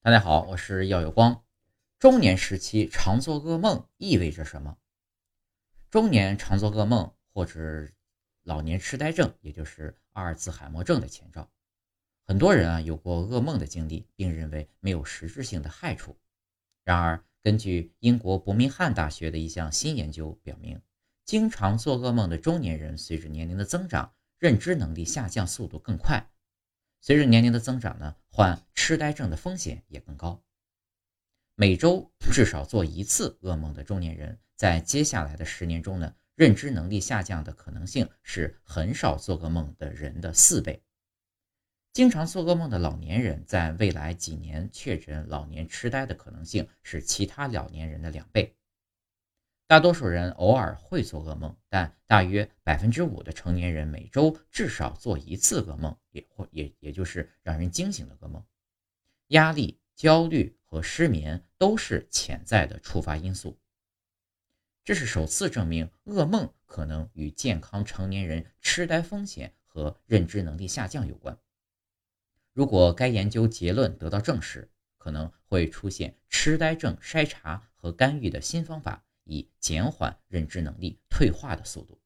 大家好，我是耀有光。中年时期常做噩梦意味着什么？中年常做噩梦，或者老年痴呆症，也就是阿尔兹海默症的前兆。很多人啊有过噩梦的经历，并认为没有实质性的害处。然而，根据英国伯明翰大学的一项新研究表明，经常做噩梦的中年人，随着年龄的增长，认知能力下降速度更快。随着年龄的增长呢，患痴呆症的风险也更高。每周至少做一次噩梦的中年人，在接下来的十年中呢，认知能力下降的可能性是很少做噩梦的人的四倍。经常做噩梦的老年人，在未来几年确诊老年痴呆的可能性是其他老年人的两倍。大多数人偶尔会做噩梦，但大约百分之五的成年人每周至少做一次噩梦，也或也也就是让人惊醒的噩梦。压力、焦虑和失眠都是潜在的触发因素。这是首次证明噩梦可能与健康成年人痴呆风险和认知能力下降有关。如果该研究结论得到证实，可能会出现痴呆症筛查和干预的新方法。以减缓认知能力退化的速度。